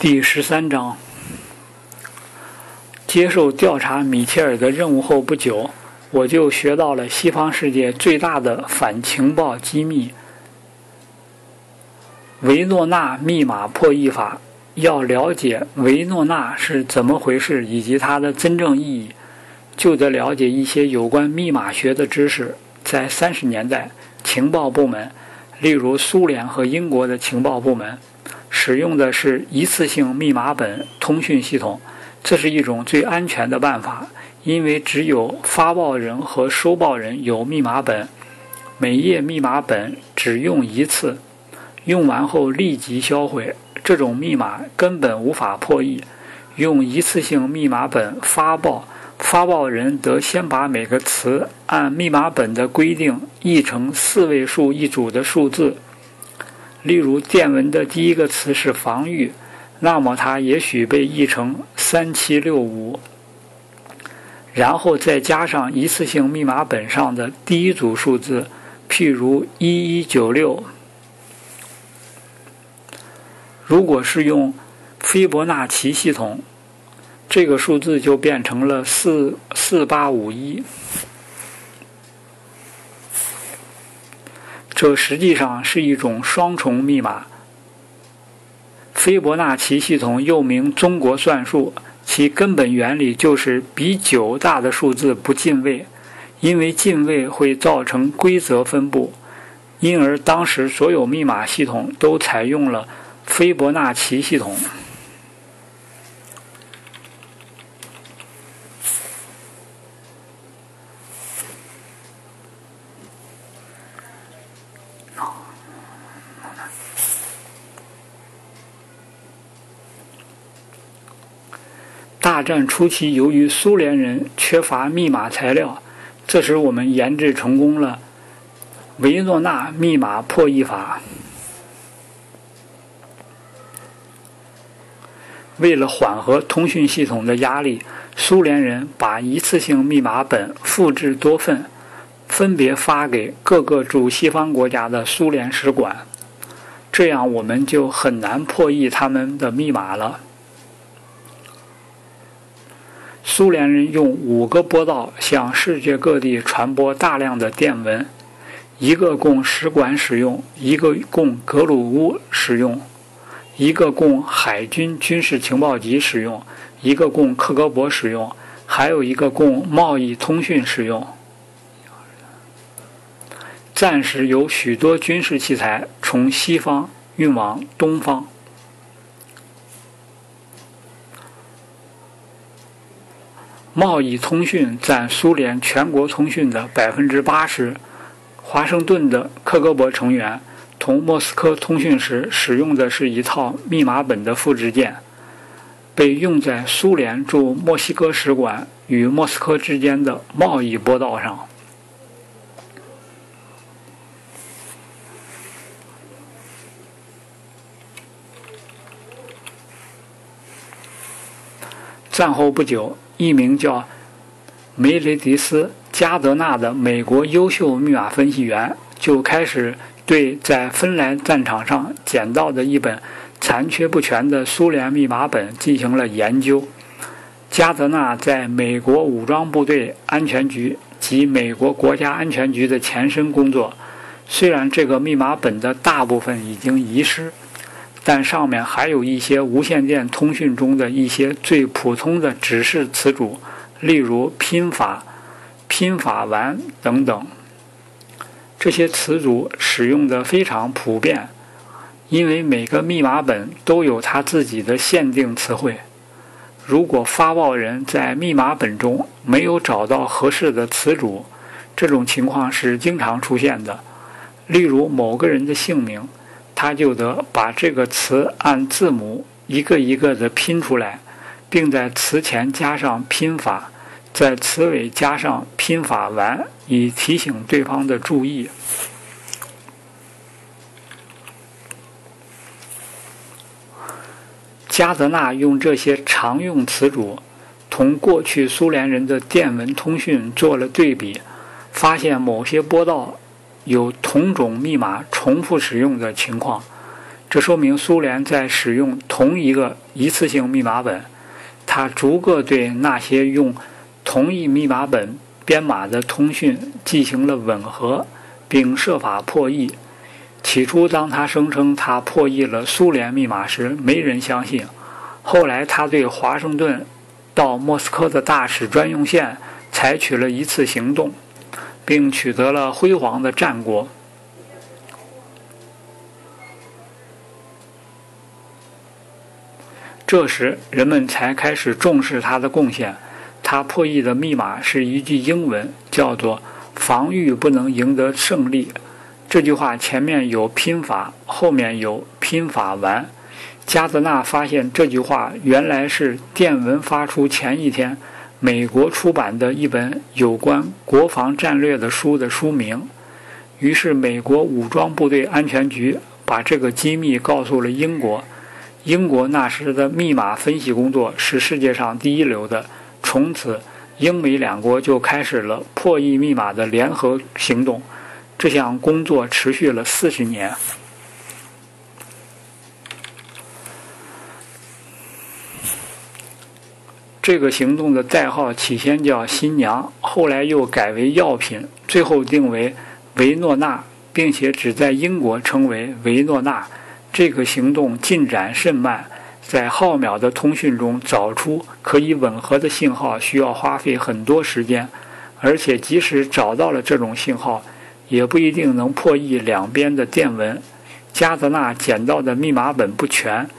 第十三章，接受调查米切尔的任务后不久，我就学到了西方世界最大的反情报机密——维诺纳密码破译法。要了解维诺纳是怎么回事以及它的真正意义，就得了解一些有关密码学的知识。在三十年代，情报部门，例如苏联和英国的情报部门。使用的是一次性密码本通讯系统，这是一种最安全的办法，因为只有发报人和收报人有密码本，每页密码本只用一次，用完后立即销毁。这种密码根本无法破译。用一次性密码本发报，发报人得先把每个词按密码本的规定译成四位数一组的数字。例如，电文的第一个词是“防御”，那么它也许被译成“三七六五”，然后再加上一次性密码本上的第一组数字，譬如“一一九六”。如果是用斐波那契系统，这个数字就变成了“四四八五一”。这实际上是一种双重密码。斐波那契系统又名中国算术，其根本原理就是比九大的数字不进位，因为进位会造成规则分布，因而当时所有密码系统都采用了斐波那契系统。战初期，由于苏联人缺乏密码材料，这时我们研制成功了维诺纳密码破译法。为了缓和通讯系统的压力，苏联人把一次性密码本复制多份，分别发给各个驻西方国家的苏联使馆，这样我们就很难破译他们的密码了。苏联人用五个波道向世界各地传播大量的电文，一个供使馆使用，一个供格鲁乌使用，一个供海军军事情报局使用，一个供克格勃使用，还有一个供贸易通讯使用。暂时有许多军事器材从西方运往东方。贸易通讯占苏联全国通讯的百分之八十。华盛顿的克格勃成员同莫斯科通讯时使用的是一套密码本的复制件，被用在苏联驻墨西哥使馆与莫斯科之间的贸易波道上。战后不久。一名叫梅雷迪斯·加德纳的美国优秀密码分析员就开始对在芬兰战场上捡到的一本残缺不全的苏联密码本进行了研究。加德纳在美国武装部队安全局及美国国家安全局的前身工作。虽然这个密码本的大部分已经遗失。但上面还有一些无线电通讯中的一些最普通的指示词组，例如拼法、拼法完等等。这些词组使用的非常普遍，因为每个密码本都有它自己的限定词汇。如果发报人在密码本中没有找到合适的词组，这种情况是经常出现的。例如某个人的姓名。他就得把这个词按字母一个一个的拼出来，并在词前加上拼法，在词尾加上拼法完，以提醒对方的注意。加德纳用这些常用词组同过去苏联人的电文通讯做了对比，发现某些波道。有同种密码重复使用的情况，这说明苏联在使用同一个一次性密码本。它逐个对那些用同一密码本编码的通讯进行了吻合，并设法破译。起初，当他声称他破译了苏联密码时，没人相信。后来，他对华盛顿到莫斯科的大使专用线采取了一次行动，并取得了辉煌的战果。这时，人们才开始重视他的贡献。他破译的密码是一句英文，叫做“防御不能赢得胜利”。这句话前面有拼法，后面有拼法完。加德纳发现这句话原来是电文发出前一天，美国出版的一本有关国防战略的书的书名。于是，美国武装部队安全局把这个机密告诉了英国。英国那时的密码分析工作是世界上第一流的。从此，英美两国就开始了破译密码的联合行动。这项工作持续了四十年。这个行动的代号起先叫“新娘”，后来又改为“药品”，最后定为“维诺纳”，并且只在英国称为“维诺纳”。这个行动进展甚慢，在浩渺的通讯中找出可以吻合的信号需要花费很多时间，而且即使找到了这种信号，也不一定能破译两边的电文。加德纳捡到的密码本不全，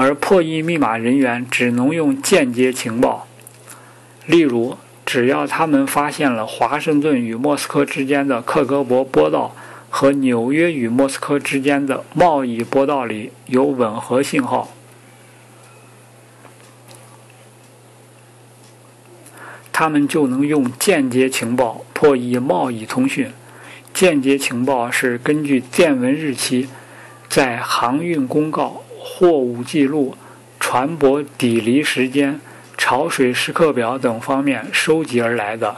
而破译密码人员只能用间接情报。例如，只要他们发现了华盛顿与莫斯科之间的克格勃波道和纽约与莫斯科之间的贸易波道里有吻合信号，他们就能用间接情报破译贸易通讯。间接情报是根据电文日期，在航运公告、货物记录、船舶抵离时间、潮水时刻表等方面收集而来的。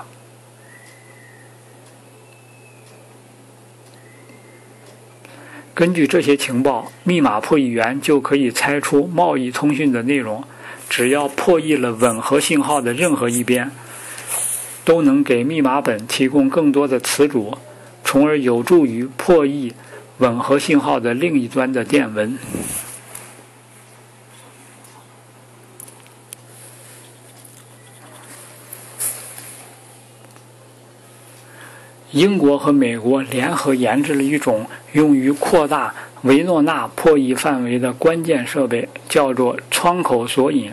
根据这些情报，密码破译员就可以猜出贸易通讯的内容。只要破译了吻合信号的任何一边，都能给密码本提供更多的词组。从而有助于破译吻合信号的另一端的电文。英国和美国联合研制了一种用于扩大维诺纳破译范围的关键设备，叫做窗口索引。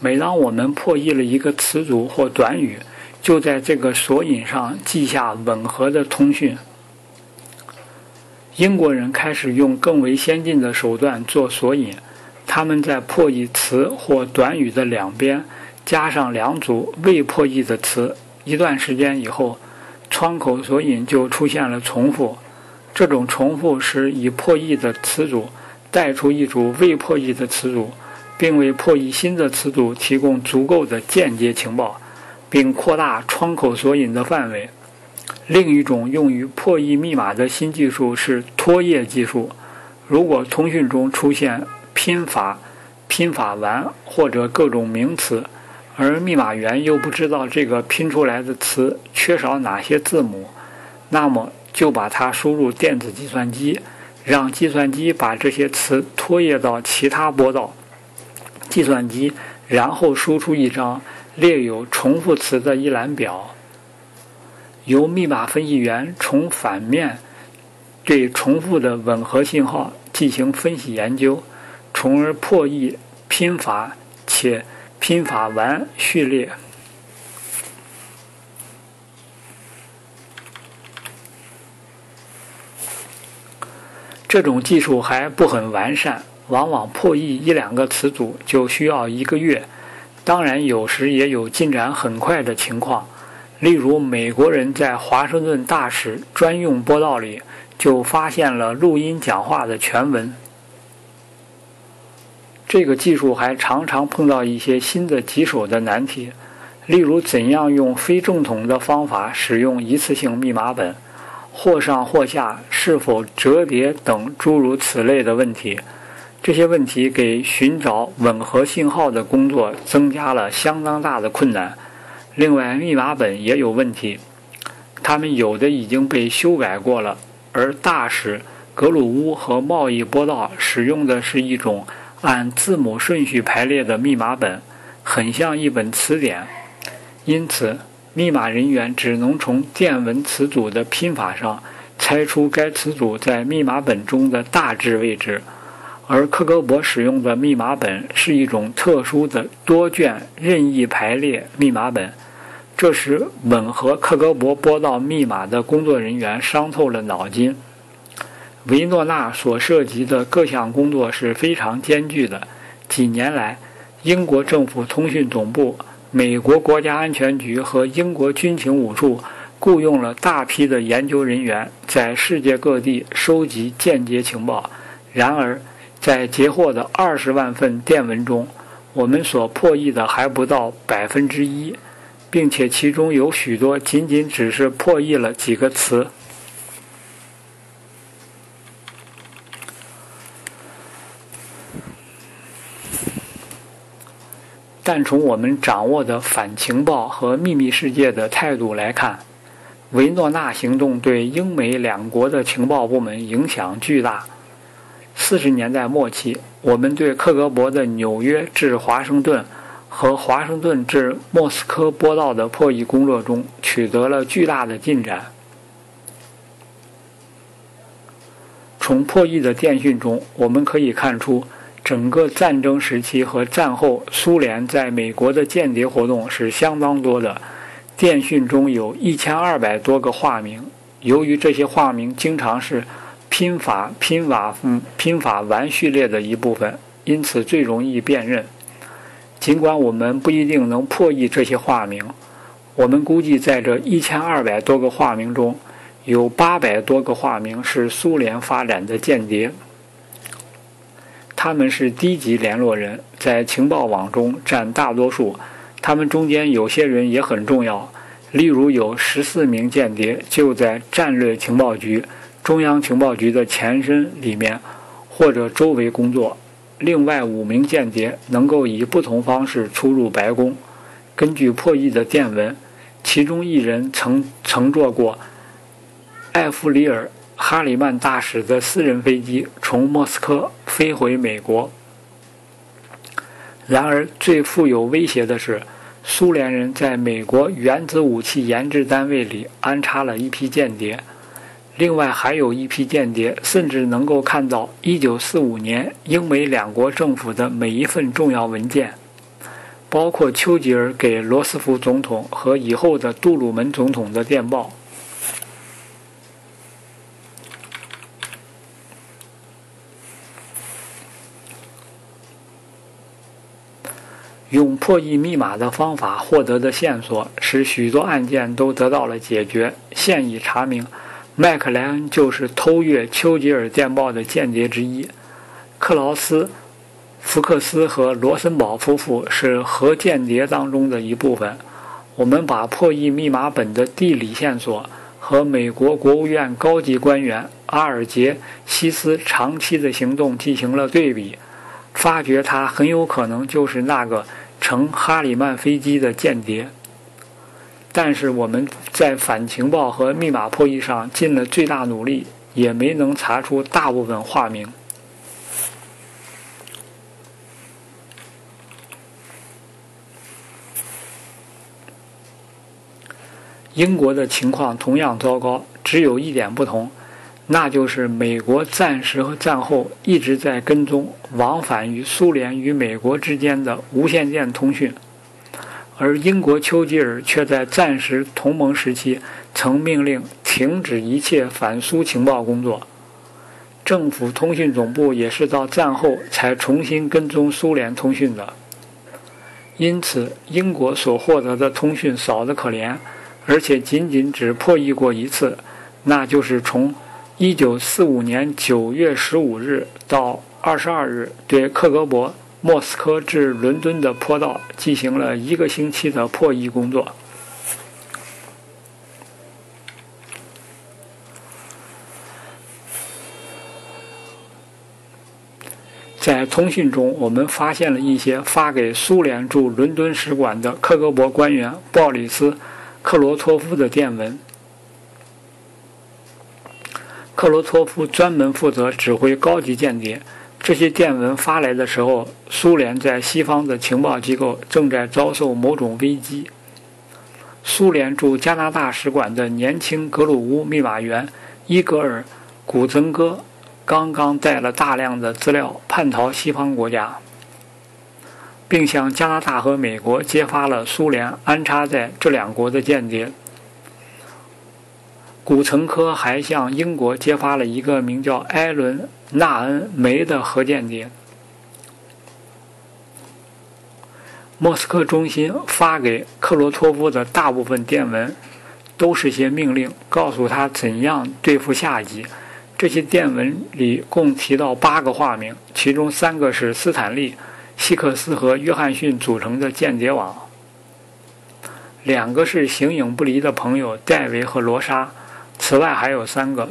每当我们破译了一个词组或短语，就在这个索引上记下吻合的通讯。英国人开始用更为先进的手段做索引，他们在破译词或短语的两边加上两组未破译的词。一段时间以后，窗口索引就出现了重复。这种重复使已破译的词组带出一组未破译的词组，并为破译新的词组提供足够的间接情报，并扩大窗口索引的范围。另一种用于破译密码的新技术是拖页技术。如果通讯中出现拼法、拼法完或者各种名词，而密码员又不知道这个拼出来的词缺少哪些字母，那么就把它输入电子计算机，让计算机把这些词拖曳到其他波道。计算机然后输出一张列有重复词的一览表。由密码分析员从反面对重复的吻合信号进行分析研究，从而破译拼法且拼法完序列。这种技术还不很完善，往往破译一两个词组就需要一个月。当然，有时也有进展很快的情况。例如，美国人在华盛顿大使专用波道里就发现了录音讲话的全文。这个技术还常常碰到一些新的棘手的难题，例如怎样用非正统的方法使用一次性密码本，或上或下是否折叠等诸如此类的问题。这些问题给寻找吻合信号的工作增加了相当大的困难。另外，密码本也有问题，它们有的已经被修改过了，而大使格鲁乌和贸易波道使用的是一种按字母顺序排列的密码本，很像一本词典。因此，密码人员只能从电文词组的拼法上猜出该词组在密码本中的大致位置。而克格勃使用的密码本是一种特殊的多卷任意排列密码本，这时吻合克格勃拨到密码的工作人员伤透了脑筋。维诺纳所涉及的各项工作是非常艰巨的。几年来，英国政府通讯总部、美国国家安全局和英国军情五处雇佣了大批的研究人员，在世界各地收集间谍情报。然而，在截获的二十万份电文中，我们所破译的还不到百分之一，并且其中有许多仅仅只是破译了几个词。但从我们掌握的反情报和秘密世界的态度来看，维诺纳行动对英美两国的情报部门影响巨大。四十年代末期，我们对克格勃的纽约至华盛顿和华盛顿至莫斯科波道的破译工作中取得了巨大的进展。从破译的电讯中，我们可以看出，整个战争时期和战后，苏联在美国的间谍活动是相当多的。电讯中有一千二百多个化名，由于这些化名经常是。拼法拼法嗯拼法完序列的一部分，因此最容易辨认。尽管我们不一定能破译这些化名，我们估计在这一千二百多个化名中，有八百多个化名是苏联发展的间谍。他们是低级联络人，在情报网中占大多数。他们中间有些人也很重要，例如有十四名间谍就在战略情报局。中央情报局的前身里面或者周围工作，另外五名间谍能够以不同方式出入白宫。根据破译的电文，其中一人曾乘坐过艾弗里尔·哈里曼大使的私人飞机从莫斯科飞回美国。然而，最富有威胁的是，苏联人在美国原子武器研制单位里安插了一批间谍。另外还有一批间谍，甚至能够看到1945年英美两国政府的每一份重要文件，包括丘吉尔给罗斯福总统和以后的杜鲁门总统的电报。用破译密码的方法获得的线索，使许多案件都得到了解决，现已查明。麦克莱恩就是偷阅丘吉尔电报的间谍之一，克劳斯·福克斯和罗森堡夫妇是核间谍当中的一部分。我们把破译密码本的地理线索和美国国务院高级官员阿尔杰西斯长期的行动进行了对比，发觉他很有可能就是那个乘哈里曼飞机的间谍。但是我们在反情报和密码破译上尽了最大努力，也没能查出大部分化名。英国的情况同样糟糕，只有一点不同，那就是美国战时和战后一直在跟踪往返于苏联与美国之间的无线电通讯。而英国丘吉尔却在战时同盟时期曾命令停止一切反苏情报工作，政府通讯总部也是到战后才重新跟踪苏联通讯的。因此，英国所获得的通讯少得可怜，而且仅仅只破译过一次，那就是从1945年9月15日到22日对克格勃。莫斯科至伦敦的坡道进行了一个星期的破译工作。在通讯中，我们发现了一些发给苏联驻伦敦使馆的克格勃官员鲍里斯·克罗托夫的电文。克罗托夫专门负责指挥高级间谍。这些电文发来的时候，苏联在西方的情报机构正在遭受某种危机。苏联驻加拿大使馆的年轻格鲁乌密码员伊格尔·古曾戈。刚刚带了大量的资料叛逃西方国家，并向加拿大和美国揭发了苏联安插在这两国的间谍。古曾科还向英国揭发了一个名叫艾伦·纳恩·梅的核间谍。莫斯科中心发给克罗托夫的大部分电文，都是些命令，告诉他怎样对付下级。这些电文里共提到八个化名，其中三个是斯坦利、希克斯和约翰逊组成的间谍网，两个是形影不离的朋友戴维和罗莎。此外还有三个。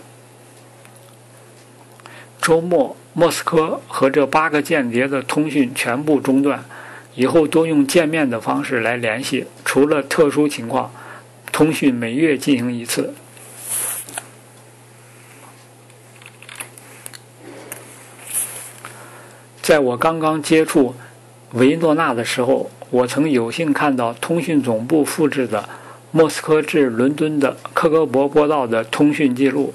周末，莫斯科和这八个间谍的通讯全部中断，以后都用见面的方式来联系，除了特殊情况，通讯每月进行一次。在我刚刚接触维诺纳的时候，我曾有幸看到通讯总部复制的莫斯科至伦敦的克格勃波道的通讯记录。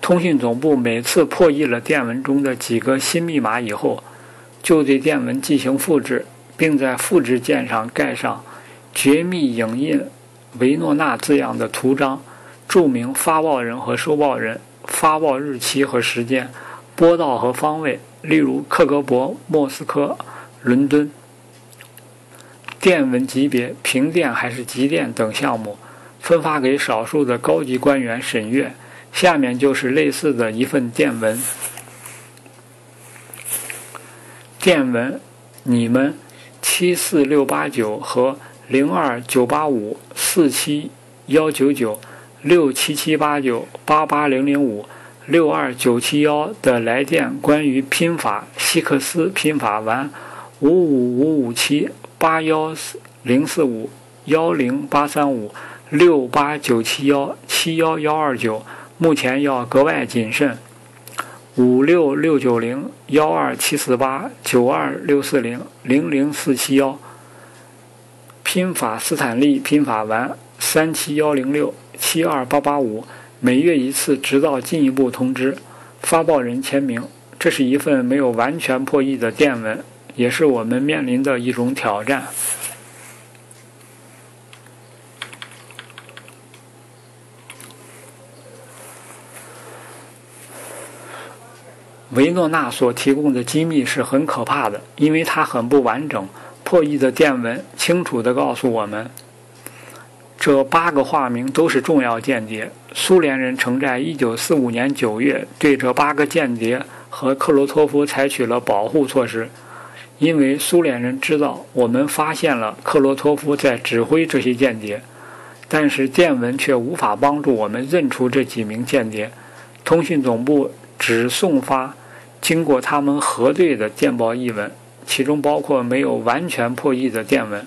通讯总部每次破译了电文中的几个新密码以后，就对电文进行复制，并在复制件上盖上“绝密影印维诺纳”字样的图章，注明发报人和收报人、发报日期和时间。波道和方位，例如克格勃、莫斯科、伦敦。电文级别、平电还是急电等项目，分发给少数的高级官员审阅。下面就是类似的一份电文。电文：你们七四六八九和零二九八五四七幺九九六七七八九八八零零五。六二九七幺的来电关于拼法希克斯拼法完五五五五七八幺四零四五幺零八三五六八九七幺七幺幺二九，目前要格外谨慎。五六六九零幺二七四八九二六四零零零四七幺拼法斯坦利拼法完三七幺零六七二八八五。每月一次，直到进一步通知，发报人签名。这是一份没有完全破译的电文，也是我们面临的一种挑战。维诺纳所提供的机密是很可怕的，因为它很不完整。破译的电文清楚地告诉我们。这八个化名都是重要间谍。苏联人曾在1945年9月对这八个间谍和克罗托夫采取了保护措施，因为苏联人知道我们发现了克罗托夫在指挥这些间谍，但是电文却无法帮助我们认出这几名间谍。通讯总部只送发经过他们核对的电报译文，其中包括没有完全破译的电文。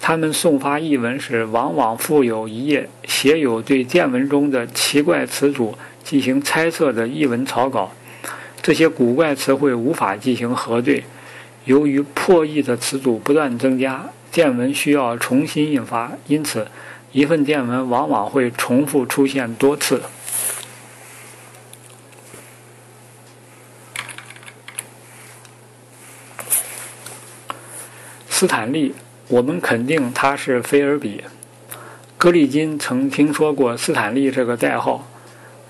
他们送发译文时，往往附有一页写有对电文中的奇怪词组进行猜测的译文草稿。这些古怪词汇无法进行核对。由于破译的词组不断增加，电文需要重新印发，因此一份电文往往会重复出现多次。斯坦利。我们肯定他是菲尔比。格里金曾听说过斯坦利这个代号。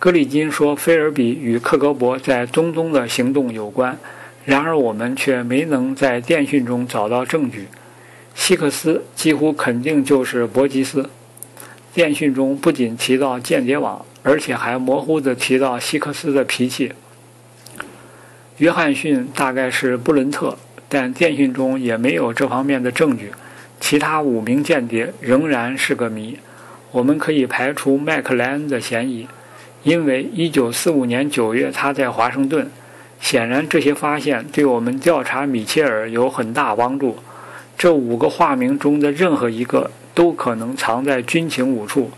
格里金说，菲尔比与克格勃在中东的行动有关，然而我们却没能在电讯中找到证据。希克斯几乎肯定就是伯吉斯。电讯中不仅提到间谍网，而且还模糊地提到希克斯的脾气。约翰逊大概是布伦特，但电讯中也没有这方面的证据。其他五名间谍仍然是个谜。我们可以排除麦克莱恩的嫌疑，因为1945年9月他在华盛顿。显然，这些发现对我们调查米切尔有很大帮助。这五个化名中的任何一个都可能藏在军情五处。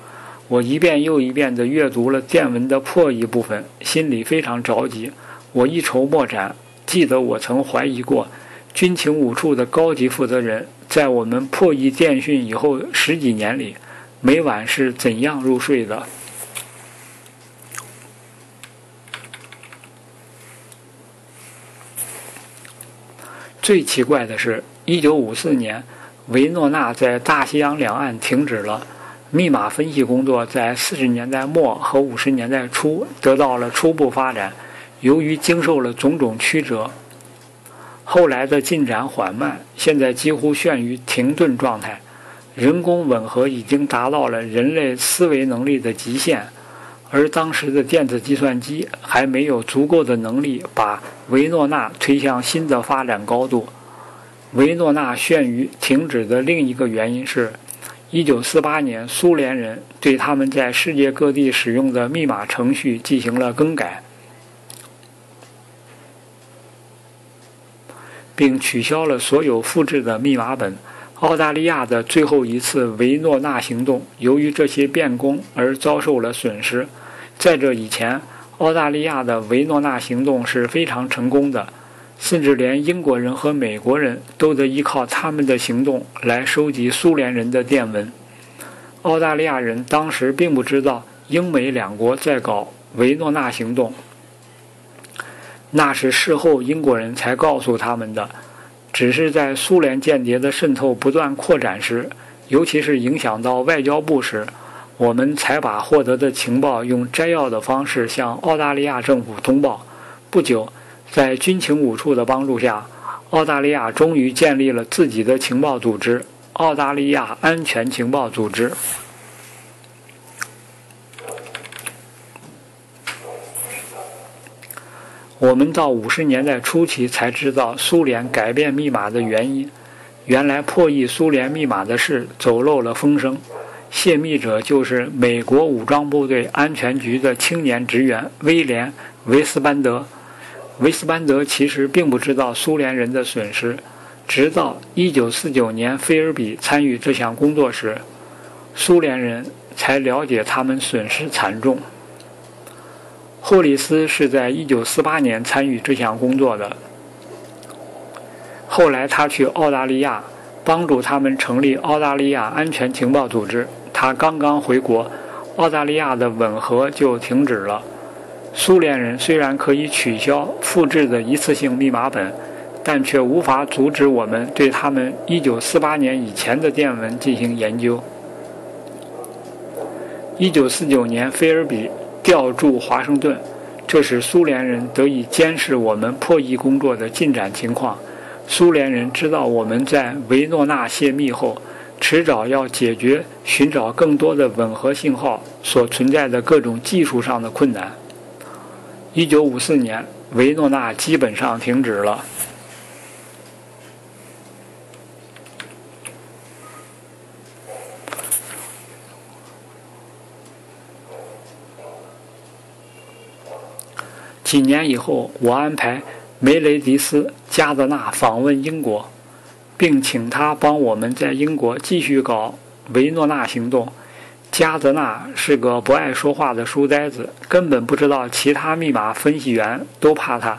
我一遍又一遍地阅读了电文的破译部分，心里非常着急。我一筹莫展。记得我曾怀疑过，军情五处的高级负责人在我们破译电讯以后十几年里，每晚是怎样入睡的。最奇怪的是，一九五四年，维诺纳在大西洋两岸停止了密码分析工作，在四十年代末和五十年代初得到了初步发展。由于经受了种种曲折，后来的进展缓慢，现在几乎陷于停顿状态。人工吻合已经达到了人类思维能力的极限。而当时的电子计算机还没有足够的能力把维诺纳推向新的发展高度。维诺纳陷于停止的另一个原因是，1948年苏联人对他们在世界各地使用的密码程序进行了更改，并取消了所有复制的密码本。澳大利亚的最后一次维诺纳行动，由于这些变更而遭受了损失。在这以前，澳大利亚的维诺纳行动是非常成功的，甚至连英国人和美国人都得依靠他们的行动来收集苏联人的电文。澳大利亚人当时并不知道英美两国在搞维诺纳行动，那是事后英国人才告诉他们的。只是在苏联间谍的渗透不断扩展时，尤其是影响到外交部时，我们才把获得的情报用摘要的方式向澳大利亚政府通报。不久，在军情五处的帮助下，澳大利亚终于建立了自己的情报组织——澳大利亚安全情报组织。我们到五十年代初期才知道苏联改变密码的原因。原来破译苏联密码的事走漏了风声，泄密者就是美国武装部队安全局的青年职员威廉·维斯班德。维斯班德其实并不知道苏联人的损失，直到1949年菲尔比参与这项工作时，苏联人才了解他们损失惨重。霍里斯是在1948年参与这项工作的。后来他去澳大利亚，帮助他们成立澳大利亚安全情报组织。他刚刚回国，澳大利亚的吻合就停止了。苏联人虽然可以取消复制的一次性密码本，但却无法阻止我们对他们1948年以前的电文进行研究。1949年，菲尔比。调驻华盛顿，这使苏联人得以监视我们破译工作的进展情况。苏联人知道我们在维诺纳泄密后，迟早要解决寻找更多的吻合信号所存在的各种技术上的困难。一九五四年，维诺纳基本上停止了。几年以后，我安排梅雷迪斯·加德纳访问英国，并请他帮我们在英国继续搞维诺纳行动。加德纳是个不爱说话的书呆子，根本不知道其他密码分析员都怕他。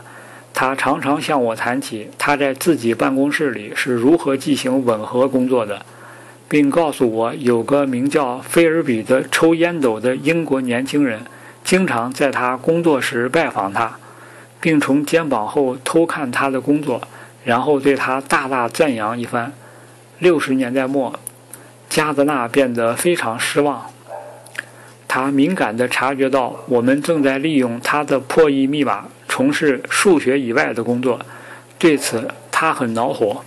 他常常向我谈起他在自己办公室里是如何进行吻合工作的，并告诉我有个名叫菲尔比的抽烟斗的英国年轻人。经常在他工作时拜访他，并从肩膀后偷看他的工作，然后对他大大赞扬一番。六十年代末，加德纳变得非常失望。他敏感地察觉到我们正在利用他的破译密码从事数学以外的工作，对此他很恼火。